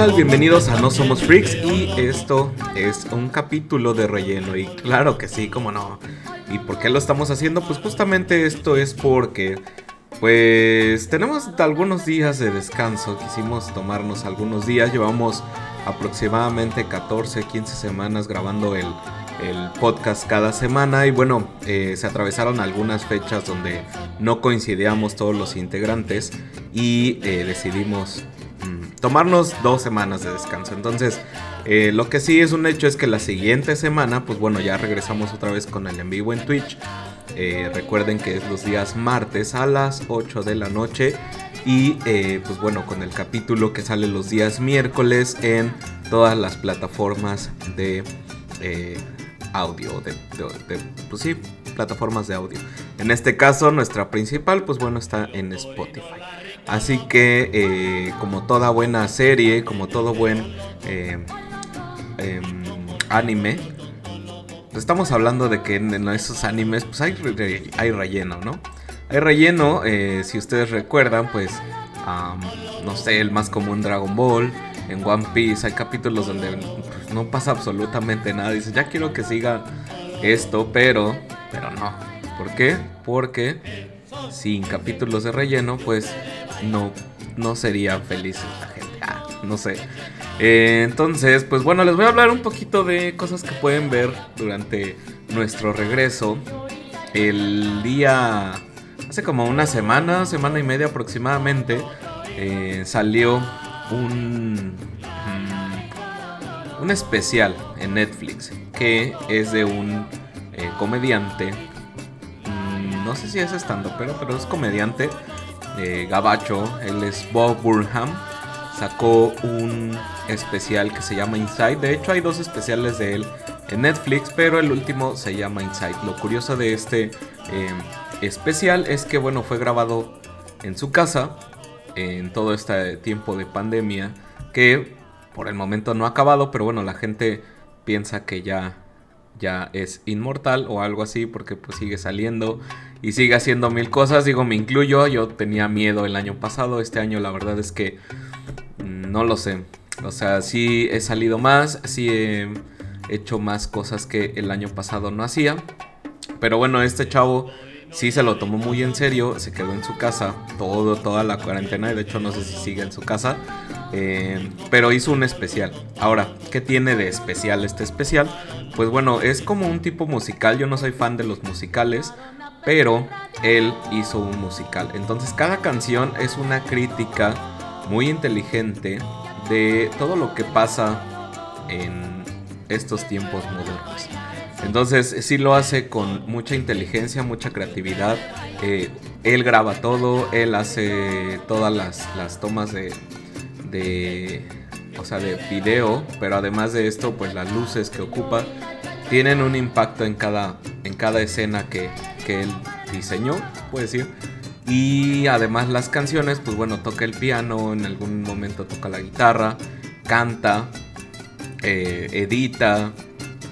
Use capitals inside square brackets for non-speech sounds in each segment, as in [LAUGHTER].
tal? Bienvenidos a No Somos Freaks y esto es un capítulo de relleno y claro que sí, como no. ¿Y por qué lo estamos haciendo? Pues justamente esto es porque pues tenemos algunos días de descanso, quisimos tomarnos algunos días, llevamos aproximadamente 14, 15 semanas grabando el, podcast cada semana y bueno, eh, se atravesaron algunas fechas donde no coincidíamos todos los integrantes y eh, decidimos tomarnos dos semanas de descanso. Entonces, eh, lo que sí es un hecho es que la siguiente semana, pues bueno, ya regresamos otra vez con el en vivo en Twitch. recuerden que es los días martes a las 8 de la noche y eh, pues bueno, con el capítulo que sale los días miércoles en todas las plataformas de eh, audio, de, pues sí, plataformas de audio. En este caso, nuestra principal, pues bueno, está en Spotify. Así que, eh, como toda buena serie, como todo buen em, anime, estamos hablando de que en, esos animes, pues hay, hay relleno, ¿no? Hay relleno, eh, si ustedes recuerdan, pues, no sé, el más común Dragon Ball. En One Piece hay capítulos donde pues, no pasa absolutamente nada. Dice, ya quiero que siga esto, pero, pero no. ¿Por qué? Porque sin capítulos de relleno, pues no, no sería feliz la gente. Ah, no sé. Eh, entonces, pues bueno, les voy a hablar un poquito de cosas que pueden ver durante nuestro regreso. El día hace como una semana, semana y media aproximadamente, eh, salió un, mm, un especial en Netflix que es de un eh, comediante. No sé si es estando, pero, pero es comediante. Eh, gabacho, él es Bob Burnham. Sacó un especial que se llama Inside. De hecho, hay dos especiales de él en Netflix, pero el último se llama Inside. Lo curioso de este especial es que, bueno, fue grabado en su casa en todo este tiempo de pandemia que por el momento no ha acabado, pero bueno, la gente piensa que ya ya es inmortal o algo así porque pues sigue saliendo y sigue haciendo mil cosas, digo, me incluyo, yo tenía miedo el año pasado, este año la verdad es que mm, no lo sé. O sea, sí he salido más, sí he hecho más cosas que el año pasado no hacía. Pero bueno, este chavo sí se lo tomó muy en serio, se quedó en su casa todo, toda la cuarentena y de hecho no sé si sigue en su casa, eh, pero hizo un especial. Ahora, ¿qué tiene de especial este especial? Pues bueno, es como un tipo musical, yo no soy fan de los musicales, pero él hizo un musical. Entonces cada canción es una crítica muy inteligente de todo lo que pasa en estos tiempos modernos. Entonces sí lo hace con mucha inteligencia, mucha creatividad. Eh, él graba todo, él hace todas las, tomas de, de, o sea, de video, pero además de esto, pues las luces que ocupa tienen un impacto en cada, en cada escena que, él diseñó, puede decir. Y además las canciones, pues bueno, toca el piano, en algún momento toca la guitarra, canta, eh, edita,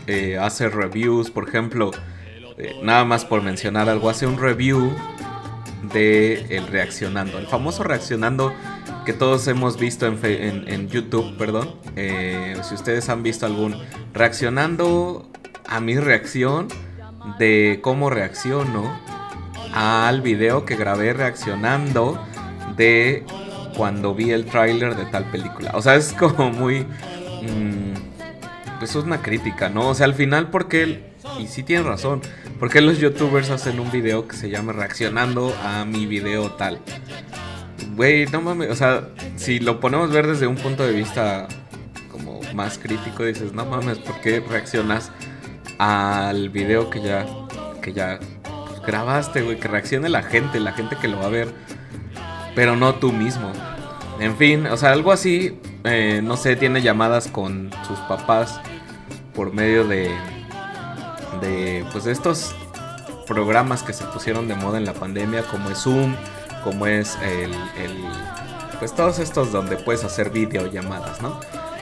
eh, hace reviews, por ejemplo, eh, nada más por mencionar algo, hace un review de el reaccionando, el famoso reaccionando que todos hemos visto en, YouTube, perdón. Si ustedes han visto algún reaccionando a mi reacción de cómo reacciono al video que grabé reaccionando de cuando vi el tráiler de tal película. O sea, es como muy... Mm, pues es una crítica, ¿no? O sea, al final, porque y sí tiene razón, porque los youtubers hacen un video que se llama reaccionando a mi video tal? Güey, no mames, o sea, si lo ponemos ver desde un punto de vista como más crítico, dices, no mames, ¿por qué reaccionas al video que ya, que ya grabaste, güey? Que reaccione la gente, la gente que lo va a ver, pero no tú mismo. En fin, o sea, algo así, eh, no sé, tiene llamadas con sus papás por medio de, de pues estos programas que se pusieron de moda en la pandemia, como es Zoom, como es el, pues todos estos donde puedes hacer videollamadas, ¿no?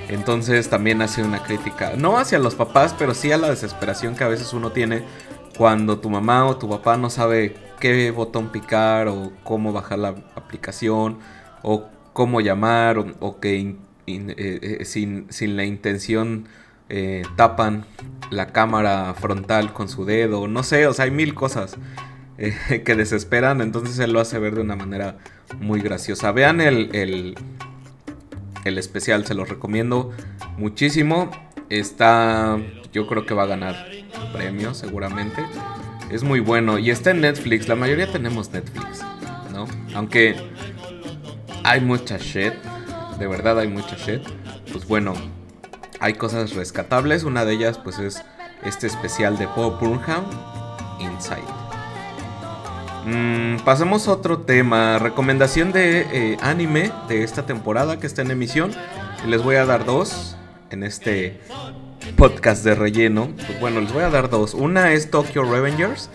Entonces también hace una crítica, no hacia los papás, pero sí a la desesperación que a veces uno tiene cuando tu mamá o tu papá no sabe qué botón picar o cómo bajar la aplicación o cómo llamar o, que eh, sin, sin, la intención tapan la cámara frontal con su dedo, no sé, o sea, hay mil cosas [LAUGHS] que desesperan, entonces él lo hace ver de una manera muy graciosa. Vean el, el, el especial, se los recomiendo muchísimo. Está, yo creo que va a ganar premio seguramente. Es muy bueno y está en Netflix. La mayoría tenemos Netflix, ¿no? Aunque hay mucha shit, de verdad hay mucha shit. Pues bueno, hay cosas rescatables. Una de ellas, pues es este especial de Bob Burnham, Inside. Mm, pasamos a otro tema. Recomendación de eh, anime de esta temporada que está en emisión. Les voy a dar dos en este podcast de relleno. Pues bueno, les voy a dar dos. Una es Tokyo Revengers.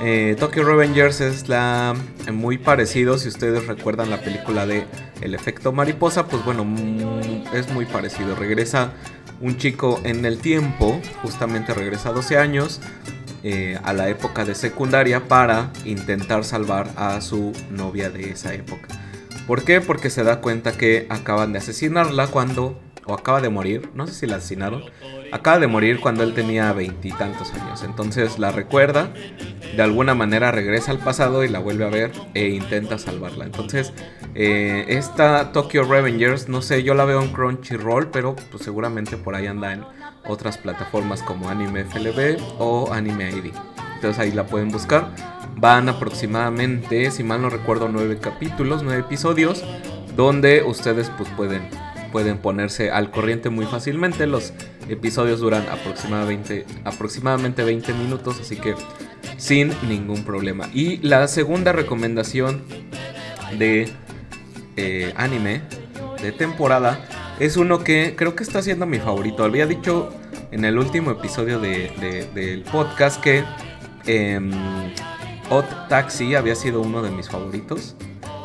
Eh, Tokyo Revengers es la eh, muy parecido, si ustedes recuerdan la película de El efecto mariposa, pues bueno, mm, es muy parecido. Regresa un chico en el tiempo, justamente regresa 12 años, eh, a la época de secundaria para intentar salvar a su novia de esa época. ¿Por qué? Porque se da cuenta que acaban de asesinarla cuando, o acaba de morir, no sé si la asesinaron, acaba de morir cuando él tenía veintitantos años. Entonces la recuerda, de alguna manera regresa al pasado y la vuelve a ver e intenta salvarla. Entonces, eh, esta Tokyo Revengers, no sé, yo la veo en Crunchyroll, pero pues seguramente por ahí anda en otras plataformas como Anime FLB o Anime ID. Entonces ahí la pueden buscar. Van aproximadamente, si mal no recuerdo, nueve capítulos, nueve episodios, donde ustedes pues pueden, pueden ponerse al corriente muy fácilmente. Los episodios duran aproximadamente, aproximadamente 20 minutos, así que sin ningún problema. Y la segunda recomendación de eh, anime de temporada es uno que creo que está siendo mi favorito. Había dicho en el último episodio del podcast que eh, Taxi había sido uno de mis favoritos.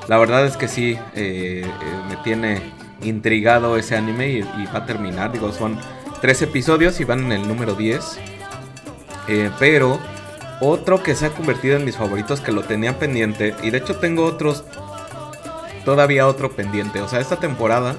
La verdad es que sí, eh, eh, me tiene intrigado ese anime y, va a terminar. Digo, son tres episodios y van en el número 10. Eh, pero otro que se ha convertido en mis favoritos que lo tenía pendiente. Y de hecho tengo otros. Todavía otro pendiente. O sea, esta temporada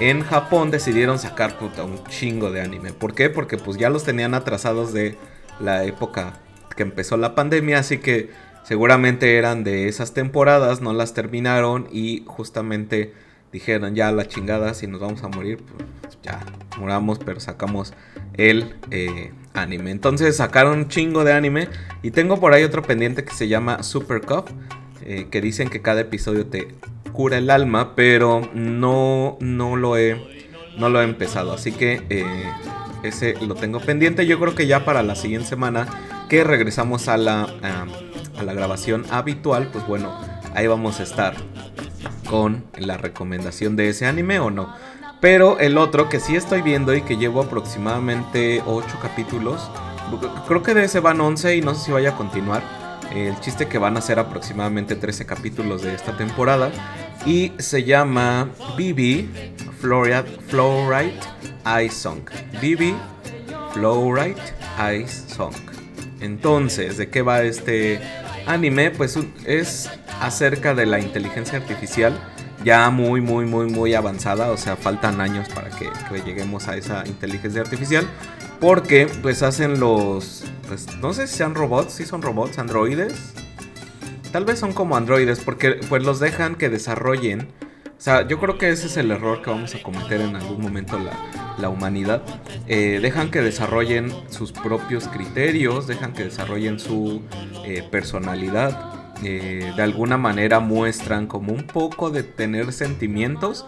en Japón decidieron sacar puta, un chingo de anime. ¿Por qué? Porque pues ya los tenían atrasados de la época que empezó la pandemia, así que seguramente eran de esas temporadas, no las terminaron y justamente dijeron ya la chingada, si nos vamos a morir, pues ya moramos, pero sacamos el eh, anime. Entonces sacaron un chingo de anime y tengo por ahí otro pendiente que se llama Super Cup, eh, que dicen que cada episodio te cura el alma, pero no, no, lo, he, no lo he empezado. Así que eh, ese lo tengo pendiente. Yo creo que ya para la siguiente semana que regresamos a la, a la grabación habitual, pues bueno, ahí vamos a estar con la recomendación de ese anime o no. Pero el otro que sí estoy viendo y que llevo aproximadamente 8 capítulos, creo que de ese van 11 y no sé si vaya a continuar el chiste que van a ser aproximadamente 13 capítulos de esta temporada. Y se llama BB Flowrite Ice Song. BB Flowrite Ice Song. Entonces, ¿de qué va este anime? Pues es acerca de la inteligencia artificial ya muy, muy, muy, muy avanzada. O sea, faltan años para que, lleguemos a esa inteligencia artificial. Porque pues hacen los... Pues no sé si sean robots, si son robots, androides. Tal vez son como androides porque pues los dejan que desarrollen. O sea, yo creo que ese es el error que vamos a cometer en algún momento la, humanidad. Eh, dejan que desarrollen sus propios criterios, dejan que desarrollen su eh, personalidad. Eh, de alguna manera muestran como un poco de tener sentimientos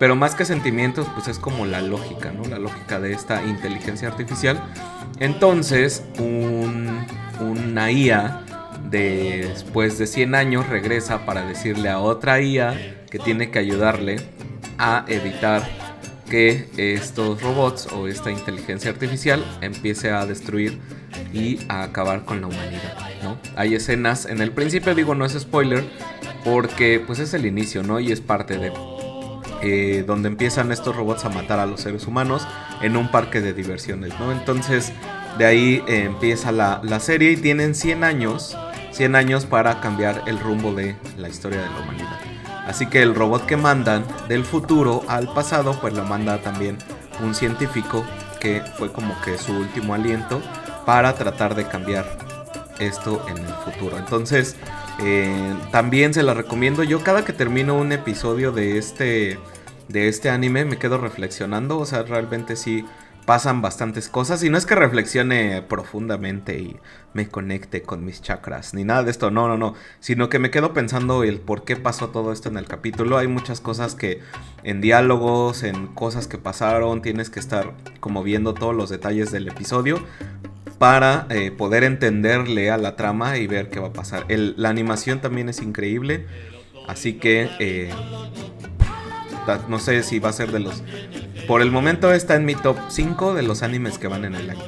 pero más que sentimientos, pues es como la lógica, ¿no? La lógica de esta inteligencia artificial. Entonces, un, una IA después de 100 años regresa para decirle a otra IA que tiene que ayudarle a evitar que estos robots o esta inteligencia artificial empiece a destruir y a acabar con la humanidad, ¿no? Hay escenas, en el principio digo no es spoiler, porque pues es el inicio, ¿no? Y es parte de... Eh, donde empiezan estos robots a matar a los seres humanos en un parque de diversiones, ¿no? Entonces, de ahí eh, empieza la, serie y tienen 100 años 100 años para cambiar el rumbo de la historia de la humanidad. Así que el robot que mandan del futuro al pasado, pues lo manda también un científico que fue como que su último aliento para tratar de cambiar esto en el futuro. Entonces, eh, también se la recomiendo. Yo cada que termino un episodio de este, de este anime me quedo reflexionando. O sea, realmente sí pasan bastantes cosas. Y no es que reflexione profundamente y me conecte con mis chakras, ni nada de esto, no, no, no. Sino que me quedo pensando el por qué pasó todo esto en el capítulo. Hay muchas cosas que en diálogos, en cosas que pasaron, tienes que estar como viendo todos los detalles del episodio para eh, poder entenderle a la trama y ver qué va a pasar. la animación también es increíble, así que eh, no sé si va a ser de los... Por el momento está en mi top 5 de los animes que van en el año.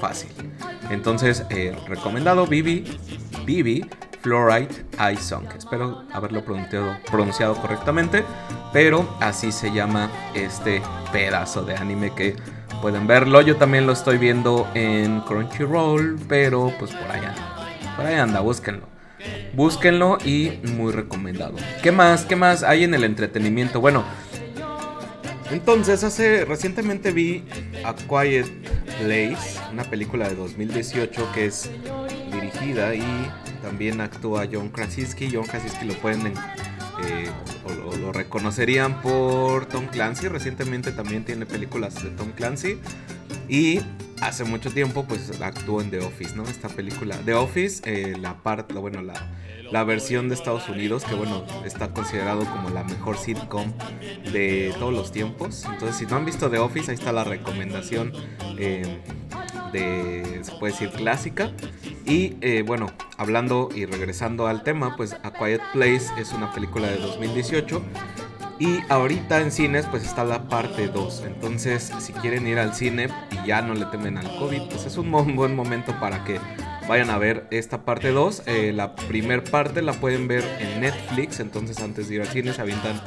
Fácil. Entonces, eh, recomendado Bibi, Bibi Fluorite Eye Song. Espero haberlo pronunciado, correctamente, pero así se llama este pedazo de anime que pueden verlo. Yo también lo estoy viendo en Crunchyroll, pero pues por allá. Por ahí anda, búsquenlo. Búsquenlo y muy recomendado. ¿Qué más? ¿Qué más hay en el entretenimiento? Bueno, entonces hace recientemente vi A Quiet Place, una película de 2018 que es dirigida y también actúa John Krasinski. John Krasinski lo pueden eh, o, lo reconocerían por Tom Clancy. Recientemente también tiene películas de Tom Clancy. Y hace mucho tiempo pues actuó en The Office, ¿no? Esta película. The Office, eh, la parte, bueno, la, versión de Estados Unidos, que bueno, está considerado como la mejor sitcom de todos los tiempos. Entonces, si no han visto The Office, ahí está la recomendación eh, de, se puede decir, clásica. Y eh, bueno, hablando y regresando al tema, pues A Quiet Place es una película de 2018. Y ahorita en cines pues está la parte 2. Entonces si quieren ir al cine y ya no le temen al COVID, pues es un buen momento para que vayan a ver esta parte 2. Eh, la primer parte la pueden ver en Netflix. Entonces antes de ir al cine se avientan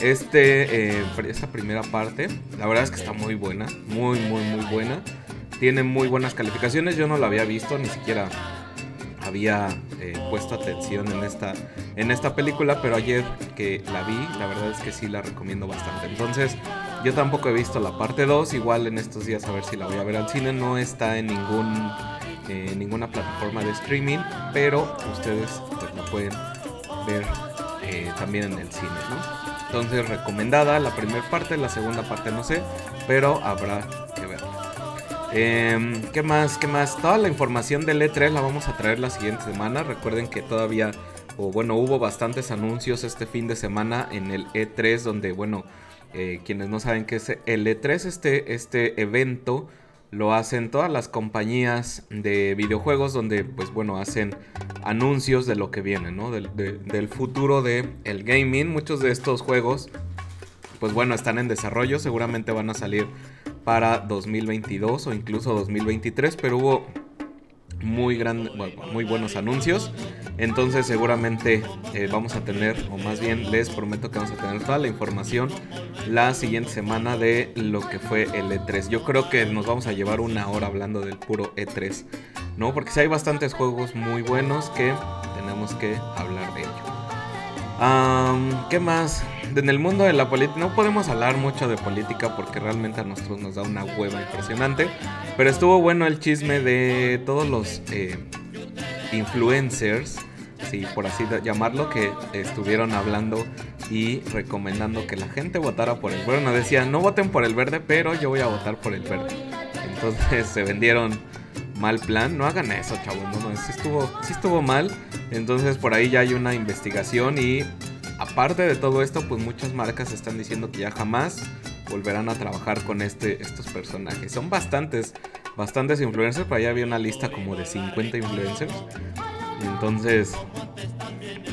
este, eh, esta primera parte. La verdad es que está muy buena. Muy, muy, muy buena. Tiene muy buenas calificaciones. Yo no la había visto, ni siquiera había eh, puesto atención en esta, en esta película, pero ayer que la vi, la verdad es que sí la recomiendo bastante. Entonces, yo tampoco he visto la parte 2, igual en estos días a ver si la voy a ver al cine. No está en ningún, eh, ninguna plataforma de streaming, pero ustedes pues, lo pueden ver eh, también en el cine, ¿no? Entonces, recomendada la primera parte, la segunda parte no sé, pero habrá Em, ¿Qué más? ¿Qué más? Toda la información del E3 la vamos a traer la siguiente semana. Recuerden que todavía, o bueno, hubo bastantes anuncios este fin de semana en el E3, donde, bueno, eh, quienes no saben qué es el E3, este, este evento lo hacen todas las compañías de videojuegos, donde, pues bueno, hacen anuncios de lo que viene, ¿no? Del, del futuro del el gaming. Muchos de estos juegos, pues bueno, están en desarrollo, seguramente van a salir para 2022 o incluso 2023, pero hubo muy, gran, muy buenos anuncios. Entonces seguramente eh, vamos a tener, o más bien les prometo que vamos a tener toda la información la siguiente semana de lo que fue el E3. Yo creo que nos vamos a llevar una hora hablando del puro E3, ¿no? Porque si hay bastantes juegos muy buenos que tenemos que hablar de ello. ¿Qué más? En el mundo de la política no podemos hablar mucho de política porque realmente a nosotros nos da una hueva impresionante. Pero estuvo bueno el chisme de todos los eh, influencers, sí, por así llamarlo, que estuvieron hablando y recomendando que la gente votara por el verde. No decían, no voten por el verde, pero yo voy a votar por el verde. Entonces [LAUGHS] se vendieron mal plan. No hagan eso, chavos. No, no, sí estuvo, sí estuvo mal. Entonces por ahí ya hay una investigación y aparte de todo esto, pues muchas marcas están diciendo que ya jamás volverán a trabajar con este, estos personajes. Son bastantes, bastantes influencers. Por ahí había una lista como de 50 influencers. Entonces,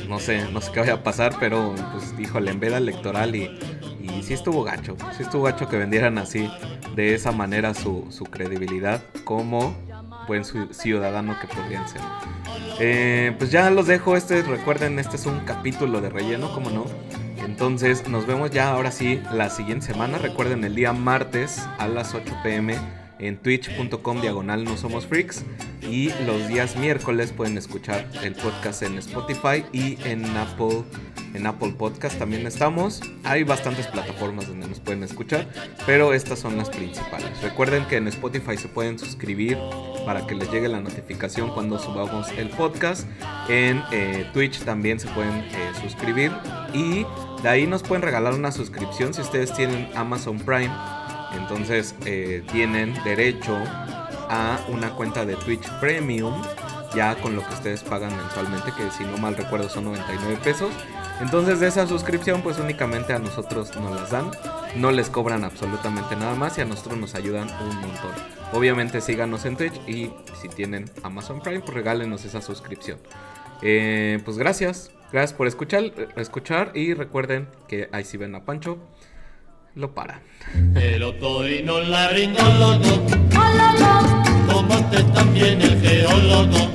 no sé, no sé qué vaya a pasar, pero pues híjole, en veda electoral y, y sí estuvo gacho. Sí estuvo gacho que vendieran así, de esa manera su, su credibilidad como buen ciudadano que podrían ser. Eh, pues ya los dejo. Este, recuerden, este es un capítulo de relleno, como no. Entonces, nos vemos ya ahora sí la siguiente semana. Recuerden, el día martes a las 8 pm en twitch.com diagonal no somos freaks y los días miércoles pueden escuchar el podcast en Spotify y en Apple en Apple Podcast también estamos. Hay bastantes plataformas donde nos pueden escuchar, pero estas son las principales. Recuerden que en Spotify se pueden suscribir para que les llegue la notificación cuando subamos el podcast. En eh, Twitch también se pueden eh, suscribir y de ahí nos pueden regalar una suscripción si ustedes tienen Amazon Prime. Entonces eh, tienen derecho a una cuenta de Twitch Premium ya con lo que ustedes pagan mensualmente, que si no mal recuerdo son 99 pesos. Entonces de esa suscripción pues únicamente a nosotros nos las dan, no les cobran absolutamente nada más y a nosotros nos ayudan un montón. Obviamente síganos en Twitch y si tienen Amazon Prime pues regálenos esa suscripción. Eh, pues gracias, gracias por escuchar, escuchar y recuerden que ahí si ven a Pancho, lo paran. El otorino laringólogo, como también el geólogo,